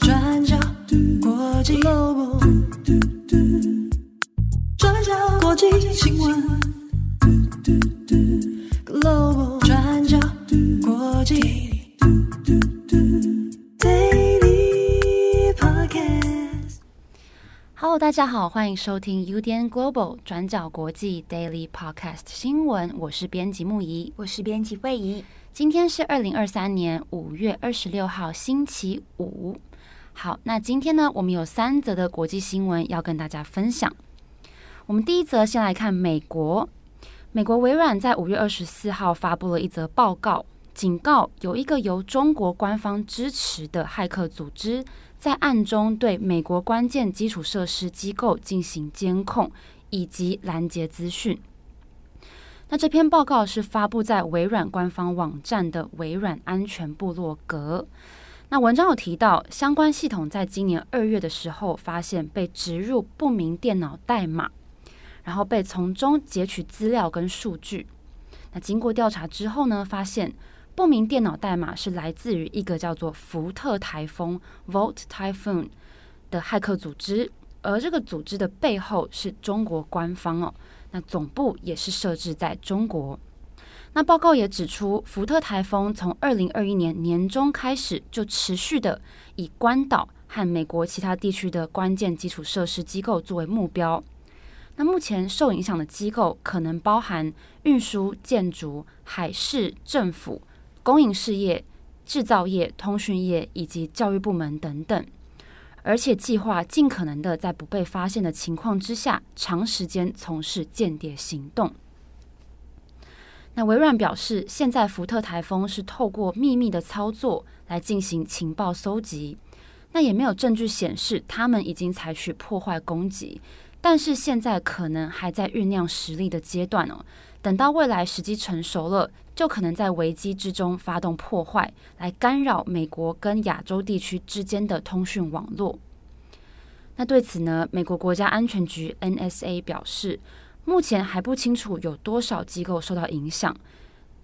转角国际 Global，转角国际新闻。Hello，大家好，欢迎收听 UDN Global 转角国际 Daily Podcast 新闻。我是编辑木仪，我是编辑慧仪。今天是二零二三年五月二十六号，星期五。好，那今天呢，我们有三则的国际新闻要跟大家分享。我们第一则先来看美国，美国微软在五月二十四号发布了一则报告，警告有一个由中国官方支持的骇客组织，在暗中对美国关键基础设施机构进行监控以及拦截资讯。那这篇报告是发布在微软官方网站的微软安全部落格。那文章有提到，相关系统在今年二月的时候发现被植入不明电脑代码，然后被从中截取资料跟数据。那经过调查之后呢，发现不明电脑代码是来自于一个叫做福特台风 （Volt Typhoon） 的骇客组织，而这个组织的背后是中国官方哦。那总部也是设置在中国。那报告也指出，福特台风从二零二一年年中开始就持续的以关岛和美国其他地区的关键基础设施机构作为目标。那目前受影响的机构可能包含运输、建筑、海事、政府、公营事业、制造业、通讯业以及教育部门等等。而且计划尽可能的在不被发现的情况之下，长时间从事间谍行动。那微软表示，现在福特台风是透过秘密的操作来进行情报搜集，那也没有证据显示他们已经采取破坏攻击，但是现在可能还在酝酿实力的阶段哦。等到未来时机成熟了，就可能在危机之中发动破坏，来干扰美国跟亚洲地区之间的通讯网络。那对此呢，美国国家安全局 NSA 表示，目前还不清楚有多少机构受到影响，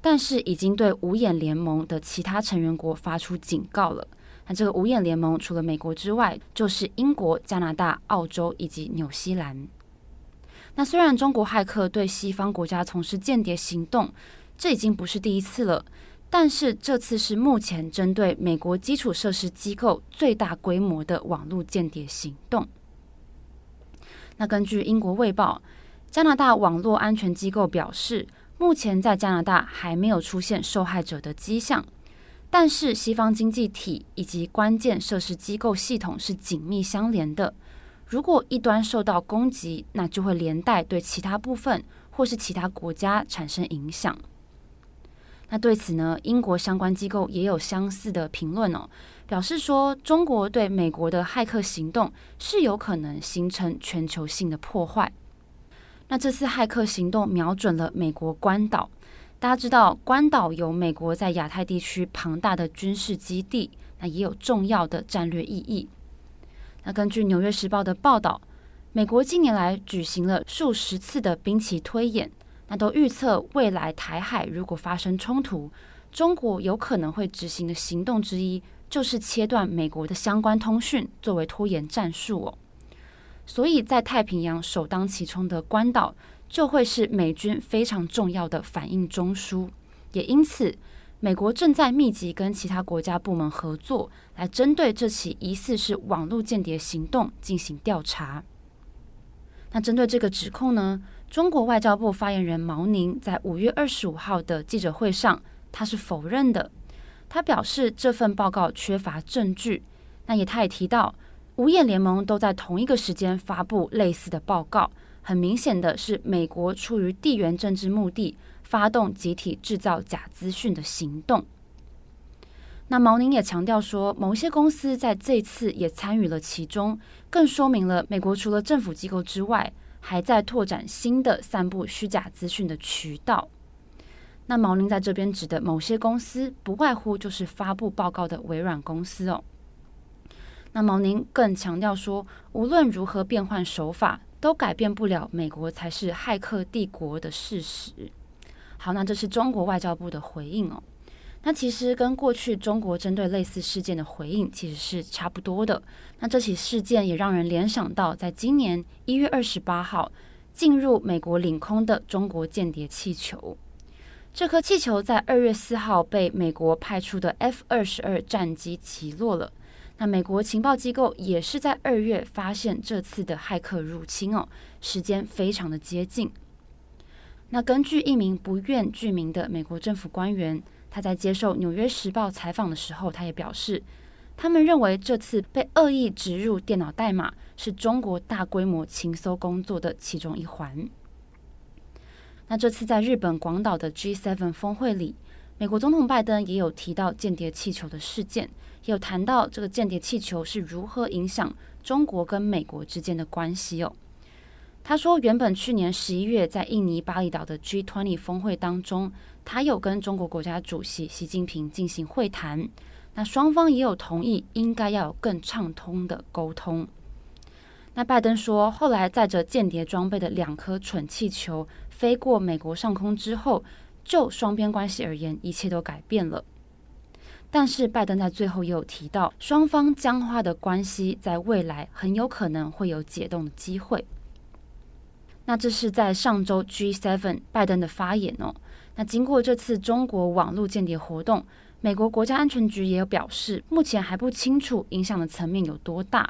但是已经对五眼联盟的其他成员国发出警告了。那这个五眼联盟除了美国之外，就是英国、加拿大、澳洲以及纽西兰。那虽然中国骇客对西方国家从事间谍行动，这已经不是第一次了，但是这次是目前针对美国基础设施机构最大规模的网络间谍行动。那根据英国卫报，加拿大网络安全机构表示，目前在加拿大还没有出现受害者的迹象，但是西方经济体以及关键设施机构系统是紧密相连的。如果一端受到攻击，那就会连带对其他部分或是其他国家产生影响。那对此呢，英国相关机构也有相似的评论哦，表示说中国对美国的骇客行动是有可能形成全球性的破坏。那这次骇客行动瞄准了美国关岛，大家知道关岛有美国在亚太地区庞大的军事基地，那也有重要的战略意义。那根据《纽约时报》的报道，美国近年来举行了数十次的兵棋推演，那都预测未来台海如果发生冲突，中国有可能会执行的行动之一就是切断美国的相关通讯，作为拖延战术哦。所以在太平洋首当其冲的关岛，就会是美军非常重要的反应中枢，也因此。美国正在密集跟其他国家部门合作，来针对这起疑似是网络间谍行动进行调查。那针对这个指控呢，中国外交部发言人毛宁在五月二十五号的记者会上，他是否认的。他表示这份报告缺乏证据。那也他也提到，五眼联盟都在同一个时间发布类似的报告，很明显的是美国出于地缘政治目的。发动集体制造假资讯的行动。那毛宁也强调说，某些公司在这次也参与了其中，更说明了美国除了政府机构之外，还在拓展新的散布虚假资讯的渠道。那毛宁在这边指的某些公司，不外乎就是发布报告的微软公司哦。那毛宁更强调说，无论如何变换手法，都改变不了美国才是骇客帝国的事实。好，那这是中国外交部的回应哦。那其实跟过去中国针对类似事件的回应其实是差不多的。那这起事件也让人联想到，在今年一月二十八号进入美国领空的中国间谍气球。这颗气球在二月四号被美国派出的 F 二十二战机击落了。那美国情报机构也是在二月发现这次的骇客入侵哦，时间非常的接近。那根据一名不愿具名的美国政府官员。他在接受《纽约时报》采访的时候，他也表示，他们认为这次被恶意植入电脑代码是中国大规模情搜工作的其中一环。那这次在日本广岛的 G7 峰会里，美国总统拜登也有提到间谍气球的事件，也有谈到这个间谍气球是如何影响中国跟美国之间的关系哦。他说，原本去年十一月在印尼巴厘岛的 G20 峰会当中，他有跟中国国家主席习近平进行会谈，那双方也有同意应该要有更畅通的沟通。那拜登说，后来载着间谍装备的两颗蠢气球飞过美国上空之后，就双边关系而言，一切都改变了。但是拜登在最后也有提到，双方僵化的关系在未来很有可能会有解冻的机会。那这是在上周 G7 拜登的发言哦。那经过这次中国网络间谍活动，美国国家安全局也有表示，目前还不清楚影响的层面有多大，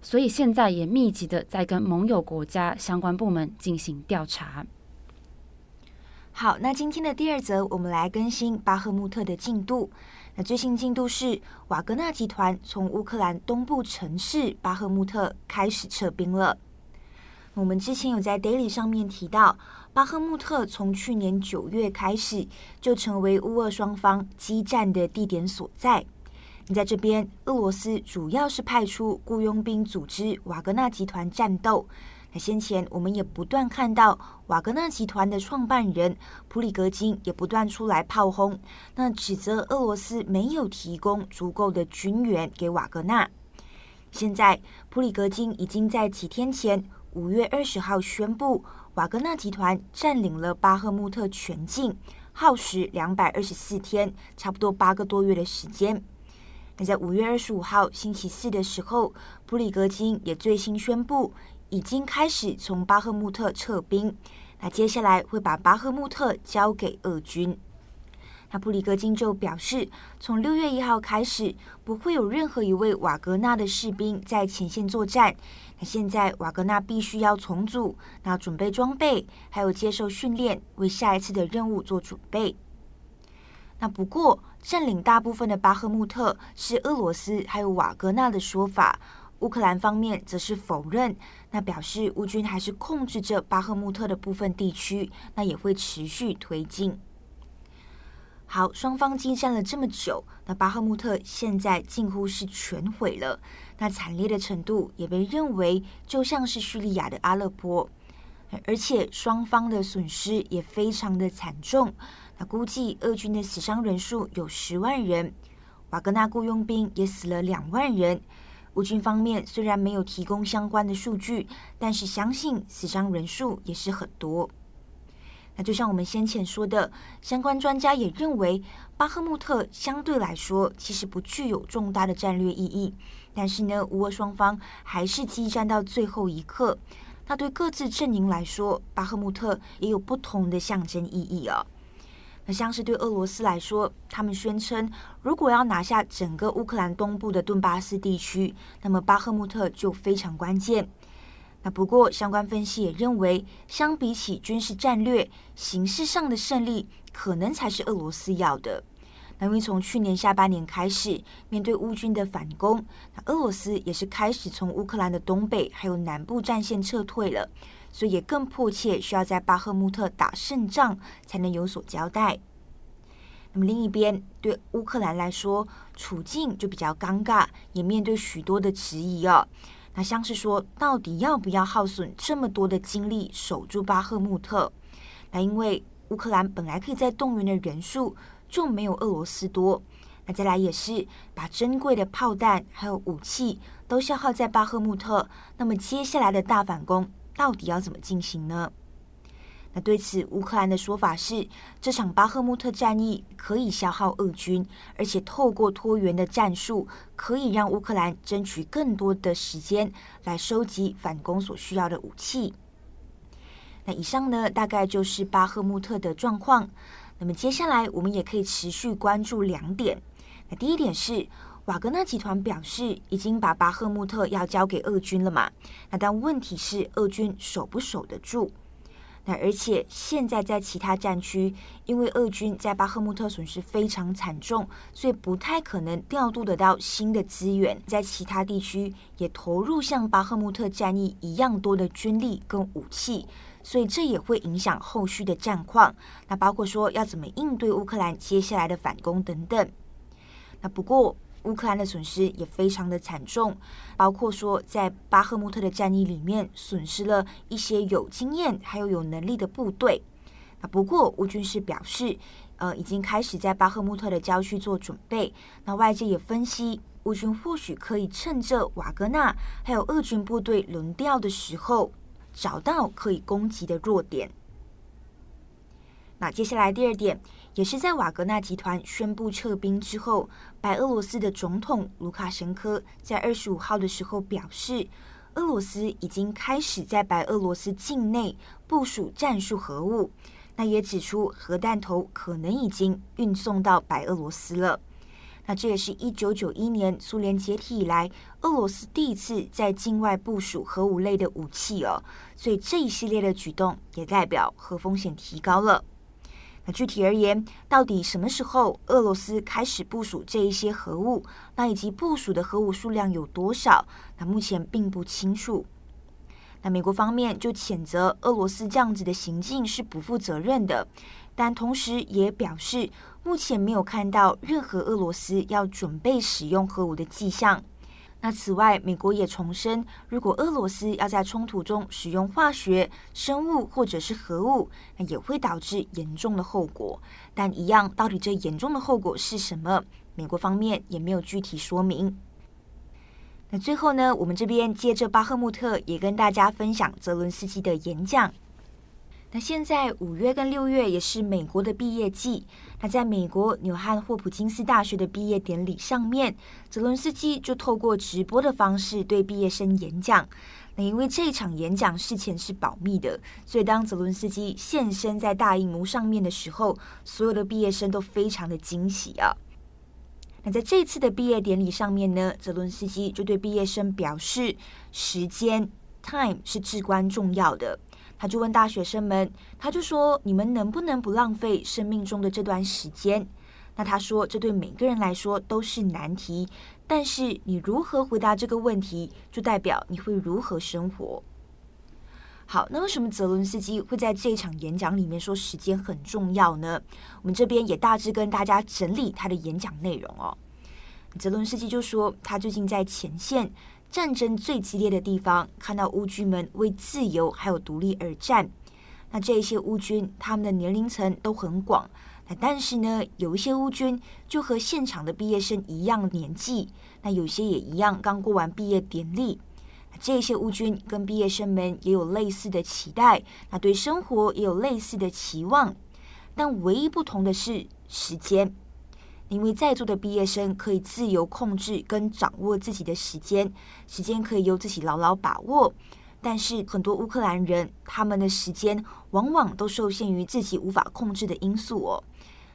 所以现在也密集的在跟盟友国家相关部门进行调查。好，那今天的第二则，我们来更新巴赫穆特的进度。那最新进度是，瓦格纳集团从乌克兰东部城市巴赫穆特开始撤兵了。我们之前有在 Daily 上面提到，巴赫穆特从去年九月开始就成为乌俄双方激战的地点所在。你在这边，俄罗斯主要是派出雇佣兵组织瓦格纳集团战斗。那先前我们也不断看到瓦格纳集团的创办人普里格金也不断出来炮轰，那指责俄罗斯没有提供足够的军援给瓦格纳。现在普里格金已经在几天前。五月二十号宣布，瓦格纳集团占领了巴赫穆特全境，耗时两百二十四天，差不多八个多月的时间。那在五月二十五号星期四的时候，普里格金也最新宣布，已经开始从巴赫穆特撤兵。那接下来会把巴赫穆特交给俄军。那普里格金就表示，从六月一号开始，不会有任何一位瓦格纳的士兵在前线作战。那现在瓦格纳必须要重组，那准备装备，还有接受训练，为下一次的任务做准备。那不过，占领大部分的巴赫穆特是俄罗斯还有瓦格纳的说法，乌克兰方面则是否认，那表示乌军还是控制着巴赫穆特的部分地区，那也会持续推进。好，双方激战了这么久，那巴赫穆特现在近乎是全毁了。那惨烈的程度也被认为就像是叙利亚的阿勒颇，而且双方的损失也非常的惨重。那估计俄军的死伤人数有十万人，瓦格纳雇佣兵也死了两万人。乌军方面虽然没有提供相关的数据，但是相信死伤人数也是很多。那就像我们先前说的，相关专家也认为，巴赫穆特相对来说其实不具有重大的战略意义。但是呢，乌俄双方还是激战到最后一刻。那对各自阵营来说，巴赫穆特也有不同的象征意义哦。那像是对俄罗斯来说，他们宣称，如果要拿下整个乌克兰东部的顿巴斯地区，那么巴赫穆特就非常关键。那不过，相关分析也认为，相比起军事战略，形式上的胜利可能才是俄罗斯要的。那因为从去年下半年开始，面对乌军的反攻，那俄罗斯也是开始从乌克兰的东北还有南部战线撤退了，所以也更迫切需要在巴赫穆特打胜仗，才能有所交代。那么另一边，对乌克兰来说，处境就比较尴尬，也面对许多的质疑哦。那像是说，到底要不要耗损这么多的精力守住巴赫穆特？那因为乌克兰本来可以在动员的人数就没有俄罗斯多。那再来也是把珍贵的炮弹还有武器都消耗在巴赫穆特。那么接下来的大反攻到底要怎么进行呢？那对此，乌克兰的说法是，这场巴赫穆特战役可以消耗俄军，而且透过拖延的战术，可以让乌克兰争取更多的时间来收集反攻所需要的武器。那以上呢，大概就是巴赫穆特的状况。那么接下来，我们也可以持续关注两点。那第一点是，瓦格纳集团表示已经把巴赫穆特要交给俄军了嘛？那但问题是，俄军守不守得住？那而且现在在其他战区，因为俄军在巴赫穆特损失非常惨重，所以不太可能调度得到新的资源，在其他地区也投入像巴赫穆特战役一样多的军力跟武器，所以这也会影响后续的战况。那包括说要怎么应对乌克兰接下来的反攻等等。那不过。乌克兰的损失也非常的惨重，包括说在巴赫穆特的战役里面损失了一些有经验还有有能力的部队。啊，不过乌军是表示，呃，已经开始在巴赫穆特的郊区做准备。那外界也分析，乌军或许可以趁着瓦格纳还有俄军部队轮调的时候，找到可以攻击的弱点。那接下来第二点，也是在瓦格纳集团宣布撤兵之后，白俄罗斯的总统卢卡申科在二十五号的时候表示，俄罗斯已经开始在白俄罗斯境内部署战术核武。那也指出，核弹头可能已经运送到白俄罗斯了。那这也是一九九一年苏联解体以来，俄罗斯第一次在境外部署核武类的武器哦。所以这一系列的举动也代表核风险提高了。那具体而言，到底什么时候俄罗斯开始部署这一些核武？那以及部署的核武数量有多少？那目前并不清楚。那美国方面就谴责俄罗斯这样子的行径是不负责任的，但同时也表示，目前没有看到任何俄罗斯要准备使用核武的迹象。那此外，美国也重申，如果俄罗斯要在冲突中使用化学、生物或者是核武，那也会导致严重的后果。但一样，到底这严重的后果是什么？美国方面也没有具体说明。那最后呢，我们这边接着巴赫穆特也跟大家分享泽伦斯基的演讲。那现在五月跟六月也是美国的毕业季。那在美国纽汉霍普金斯大学的毕业典礼上面，泽伦斯基就透过直播的方式对毕业生演讲。那因为这一场演讲事前是保密的，所以当泽伦斯基现身在大荧幕上面的时候，所有的毕业生都非常的惊喜啊。那在这次的毕业典礼上面呢，泽伦斯基就对毕业生表示，时间 time 是至关重要的。他就问大学生们，他就说：“你们能不能不浪费生命中的这段时间？”那他说：“这对每个人来说都是难题，但是你如何回答这个问题，就代表你会如何生活。”好，那为什么泽伦斯基会在这场演讲里面说时间很重要呢？我们这边也大致跟大家整理他的演讲内容哦。泽伦斯基就说，他最近在前线。战争最激烈的地方，看到乌军们为自由还有独立而战。那这些乌军，他们的年龄层都很广。那但是呢，有一些乌军就和现场的毕业生一样年纪，那有些也一样刚过完毕业典礼。这些乌军跟毕业生们也有类似的期待，那对生活也有类似的期望，但唯一不同的是时间。因为在座的毕业生可以自由控制跟掌握自己的时间，时间可以由自己牢牢把握。但是很多乌克兰人，他们的时间往往都受限于自己无法控制的因素哦。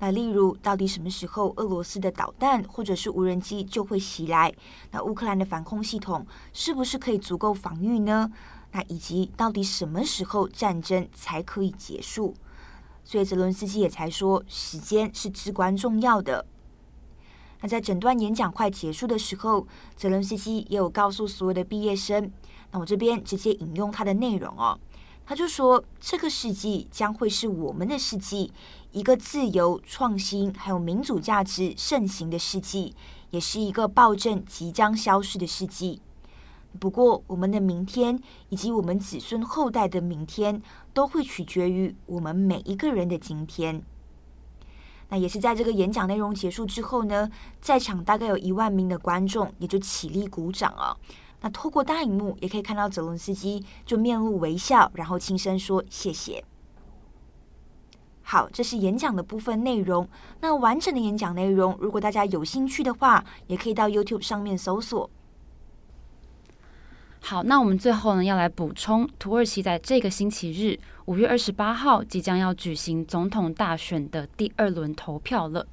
那例如，到底什么时候俄罗斯的导弹或者是无人机就会袭来？那乌克兰的防空系统是不是可以足够防御呢？那以及到底什么时候战争才可以结束？所以泽伦斯基也才说，时间是至关重要的。那在整段演讲快结束的时候，泽伦斯基也有告诉所有的毕业生。那我这边直接引用他的内容哦，他就说：“这个世纪将会是我们的世纪，一个自由、创新还有民主价值盛行的世纪，也是一个暴政即将消失的世纪。不过，我们的明天以及我们子孙后代的明天，都会取决于我们每一个人的今天。”那也是在这个演讲内容结束之后呢，在场大概有一万名的观众也就起立鼓掌啊。那透过大荧幕也可以看到泽伦斯基就面露微笑，然后轻声说谢谢。好，这是演讲的部分内容。那完整的演讲内容，如果大家有兴趣的话，也可以到 YouTube 上面搜索。好，那我们最后呢，要来补充，土耳其在这个星期日，五月二十八号即将要举行总统大选的第二轮投票了。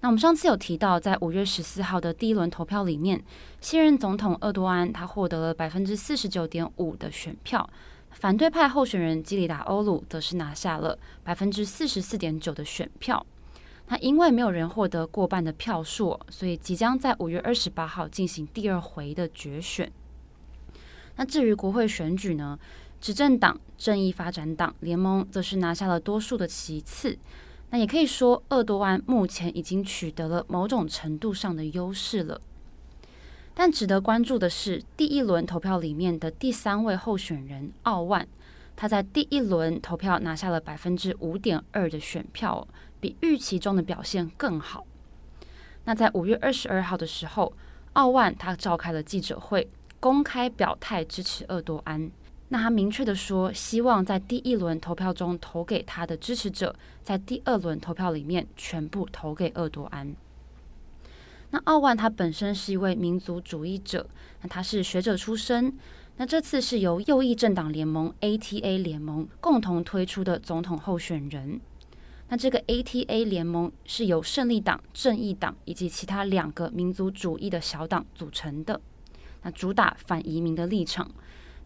那我们上次有提到，在五月十四号的第一轮投票里面，现任总统厄多安他获得了百分之四十九点五的选票，反对派候选人基里达欧鲁则是拿下了百分之四十四点九的选票。那因为没有人获得过半的票数，所以即将在五月二十八号进行第二回的决选。那至于国会选举呢，执政党正义发展党联盟则是拿下了多数的席次。那也可以说，厄多安目前已经取得了某种程度上的优势了。但值得关注的是，第一轮投票里面的第三位候选人奥万，他在第一轮投票拿下了百分之五点二的选票，比预期中的表现更好。那在五月二十二号的时候，奥万他召开了记者会。公开表态支持厄多安，那他明确的说，希望在第一轮投票中投给他的支持者，在第二轮投票里面全部投给厄多安。那奥万他本身是一位民族主义者，那他是学者出身，那这次是由右翼政党联盟 ATA 联盟共同推出的总统候选人。那这个 ATA 联盟是由胜利党、正义党以及其他两个民族主义的小党组成的。那主打反移民的立场，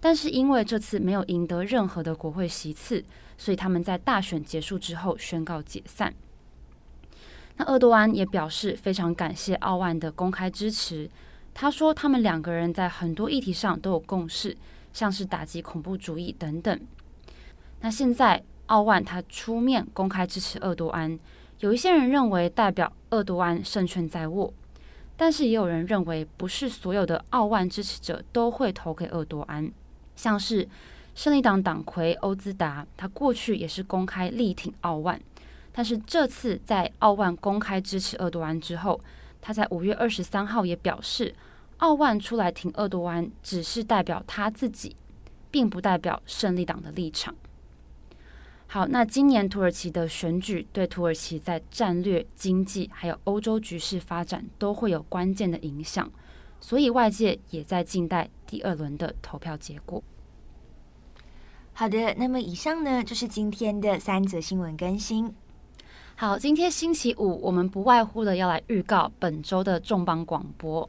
但是因为这次没有赢得任何的国会席次，所以他们在大选结束之后宣告解散。那厄多安也表示非常感谢奥万的公开支持，他说他们两个人在很多议题上都有共识，像是打击恐怖主义等等。那现在奥万他出面公开支持厄多安，有一些人认为代表厄多安胜券在握。但是也有人认为，不是所有的奥万支持者都会投给厄多安，像是胜利党党魁欧兹达，他过去也是公开力挺奥万，但是这次在奥万公开支持厄多安之后，他在五月二十三号也表示，奥万出来挺厄多安，只是代表他自己，并不代表胜利党的立场。好，那今年土耳其的选举对土耳其在战略、经济还有欧洲局势发展都会有关键的影响，所以外界也在静待第二轮的投票结果。好的，那么以上呢就是今天的三则新闻更新。好，今天星期五，我们不外乎的要来预告本周的重磅广播。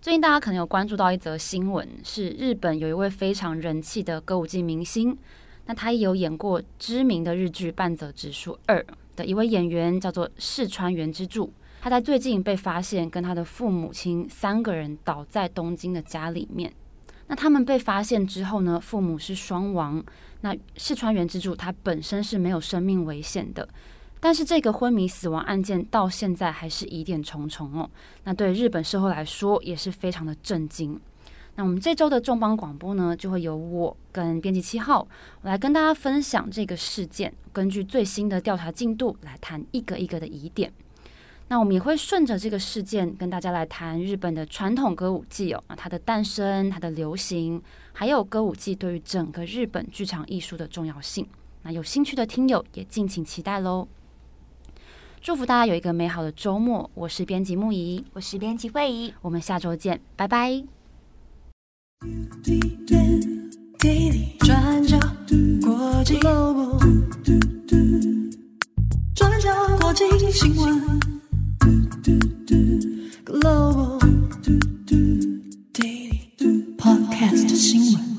最近大家可能有关注到一则新闻，是日本有一位非常人气的歌舞伎明星。那他也有演过知名的日剧《半泽直树二》的一位演员，叫做市川原之助。他在最近被发现跟他的父母亲三个人倒在东京的家里面。那他们被发现之后呢，父母是双亡。那市川原之助他本身是没有生命危险的，但是这个昏迷死亡案件到现在还是疑点重重哦。那对日本社会来说也是非常的震惊。那我们这周的重磅广播呢，就会由我跟编辑七号我来跟大家分享这个事件，根据最新的调查进度来谈一个一个的疑点。那我们也会顺着这个事件跟大家来谈日本的传统歌舞伎哦，啊，它的诞生、它的流行，还有歌舞伎对于整个日本剧场艺术的重要性。那有兴趣的听友也敬请期待喽！祝福大家有一个美好的周末。我是编辑木仪，我是编辑慧仪，我们下周见，拜拜。转角国际转角国际新闻 Global Daily Podcast 新闻。